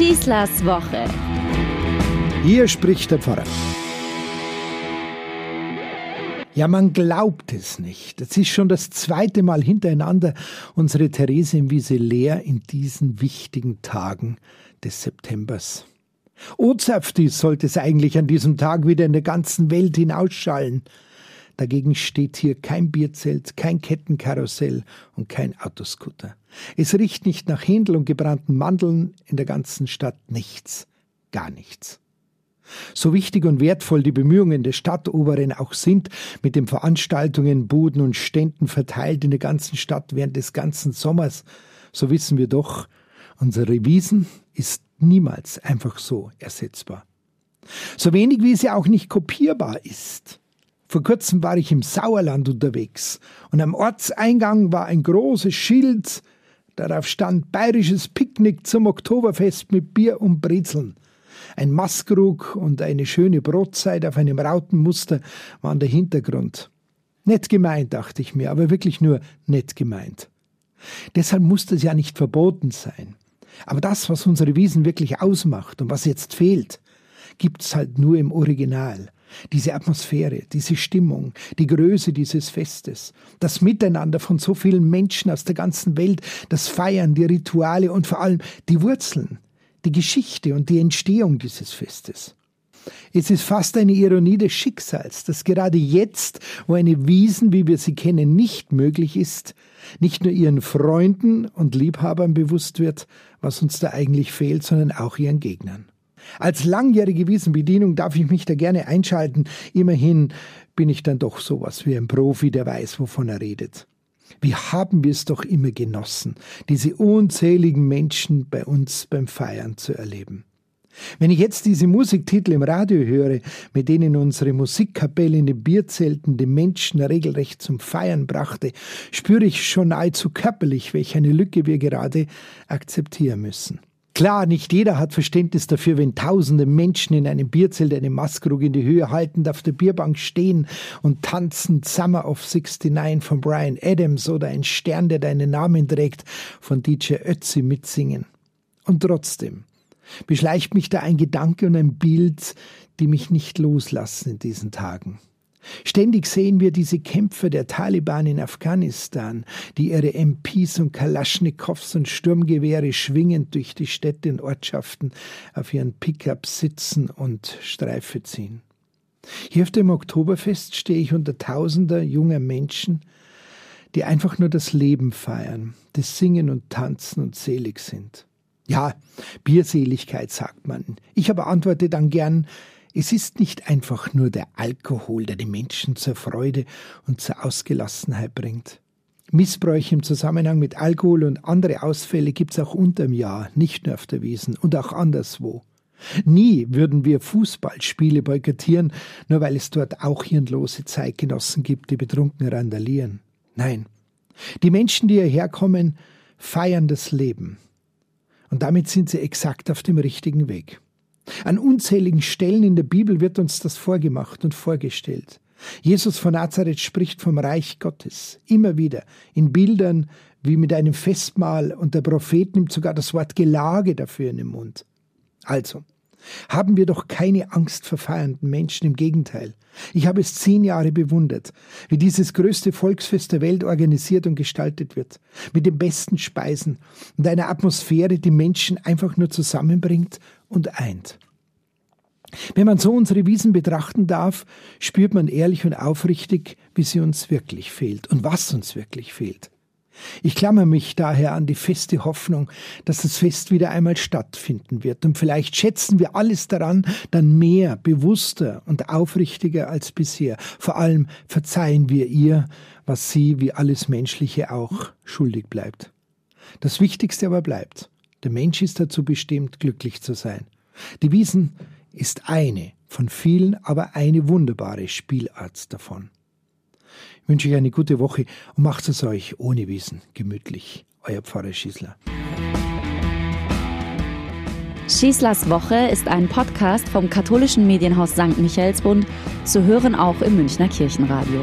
Schießlers Woche. Hier spricht der Pfarrer. Ja, man glaubt es nicht. Es ist schon das zweite Mal hintereinander unsere Therese im leer in diesen wichtigen Tagen des Septembers. Ozapfti sollte es eigentlich an diesem Tag wieder in der ganzen Welt hinausschallen. Dagegen steht hier kein Bierzelt, kein Kettenkarussell und kein Autoscooter. Es riecht nicht nach Händel und gebrannten Mandeln, in der ganzen Stadt nichts, gar nichts. So wichtig und wertvoll die Bemühungen der Stadtoberen auch sind, mit den Veranstaltungen, Buden und Ständen verteilt in der ganzen Stadt während des ganzen Sommers, so wissen wir doch, unsere Wiesen ist niemals einfach so ersetzbar. So wenig wie sie auch nicht kopierbar ist. Vor kurzem war ich im Sauerland unterwegs und am Ortseingang war ein großes Schild, darauf stand bayerisches Picknick zum Oktoberfest mit Bier und Brezeln. Ein Maskrug und eine schöne Brotzeit auf einem Rautenmuster waren der Hintergrund. Nett gemeint, dachte ich mir, aber wirklich nur nett gemeint. Deshalb musste es ja nicht verboten sein. Aber das, was unsere Wiesen wirklich ausmacht und was jetzt fehlt, gibt's halt nur im Original. Diese Atmosphäre, diese Stimmung, die Größe dieses Festes, das Miteinander von so vielen Menschen aus der ganzen Welt, das Feiern, die Rituale und vor allem die Wurzeln, die Geschichte und die Entstehung dieses Festes. Es ist fast eine Ironie des Schicksals, dass gerade jetzt, wo eine Wiesen, wie wir sie kennen, nicht möglich ist, nicht nur ihren Freunden und Liebhabern bewusst wird, was uns da eigentlich fehlt, sondern auch ihren Gegnern. Als langjährige Wiesenbedienung darf ich mich da gerne einschalten. Immerhin bin ich dann doch sowas wie ein Profi, der weiß, wovon er redet. Wie haben wir es doch immer genossen, diese unzähligen Menschen bei uns beim Feiern zu erleben. Wenn ich jetzt diese Musiktitel im Radio höre, mit denen unsere Musikkapelle in den Bierzelten die Menschen regelrecht zum Feiern brachte, spüre ich schon nahezu körperlich, welch eine Lücke wir gerade akzeptieren müssen. Klar, nicht jeder hat Verständnis dafür, wenn tausende Menschen in einem Bierzelt eine Maskrug in die Höhe haltend auf der Bierbank stehen und tanzen Summer of 69 von Brian Adams oder ein Stern, der deinen Namen trägt, von DJ Ötzi mitsingen. Und trotzdem, beschleicht mich da ein Gedanke und ein Bild, die mich nicht loslassen in diesen Tagen. Ständig sehen wir diese Kämpfer der Taliban in Afghanistan, die ihre MPs und Kalaschnikows und Sturmgewehre schwingend durch die Städte und Ortschaften auf ihren Pickups sitzen und Streife ziehen. Hier auf dem Oktoberfest stehe ich unter tausender junger Menschen, die einfach nur das Leben feiern, das Singen und Tanzen und selig sind. Ja, Bierseligkeit sagt man. Ich aber antworte dann gern, es ist nicht einfach nur der Alkohol, der die Menschen zur Freude und zur Ausgelassenheit bringt. Missbräuche im Zusammenhang mit Alkohol und andere Ausfälle gibt's auch unterm Jahr, nicht nur auf der Wiesen und auch anderswo. Nie würden wir Fußballspiele boykottieren, nur weil es dort auch hirnlose Zeitgenossen gibt, die betrunken randalieren. Nein, die Menschen, die hierher kommen, feiern das Leben, und damit sind sie exakt auf dem richtigen Weg. An unzähligen Stellen in der Bibel wird uns das vorgemacht und vorgestellt. Jesus von Nazareth spricht vom Reich Gottes immer wieder in Bildern wie mit einem Festmahl und der Prophet nimmt sogar das Wort Gelage dafür in den Mund. Also, haben wir doch keine Angst vor feiernden Menschen, im Gegenteil. Ich habe es zehn Jahre bewundert, wie dieses größte Volksfest der Welt organisiert und gestaltet wird, mit den besten Speisen und einer Atmosphäre, die Menschen einfach nur zusammenbringt und eint. Wenn man so unsere Wiesen betrachten darf, spürt man ehrlich und aufrichtig, wie sie uns wirklich fehlt und was uns wirklich fehlt. Ich klammer mich daher an die feste Hoffnung, dass das Fest wieder einmal stattfinden wird. Und vielleicht schätzen wir alles daran dann mehr, bewusster und aufrichtiger als bisher. Vor allem verzeihen wir ihr, was sie wie alles Menschliche auch schuldig bleibt. Das Wichtigste aber bleibt. Der Mensch ist dazu bestimmt, glücklich zu sein. Die Wiesen ist eine von vielen, aber eine wunderbare Spielart davon wünsche ich eine gute Woche und macht es euch ohne Wissen gemütlich. Euer Pfarrer Schießler. Schießlers Woche ist ein Podcast vom katholischen Medienhaus St. Michaelsbund, zu hören auch im Münchner Kirchenradio.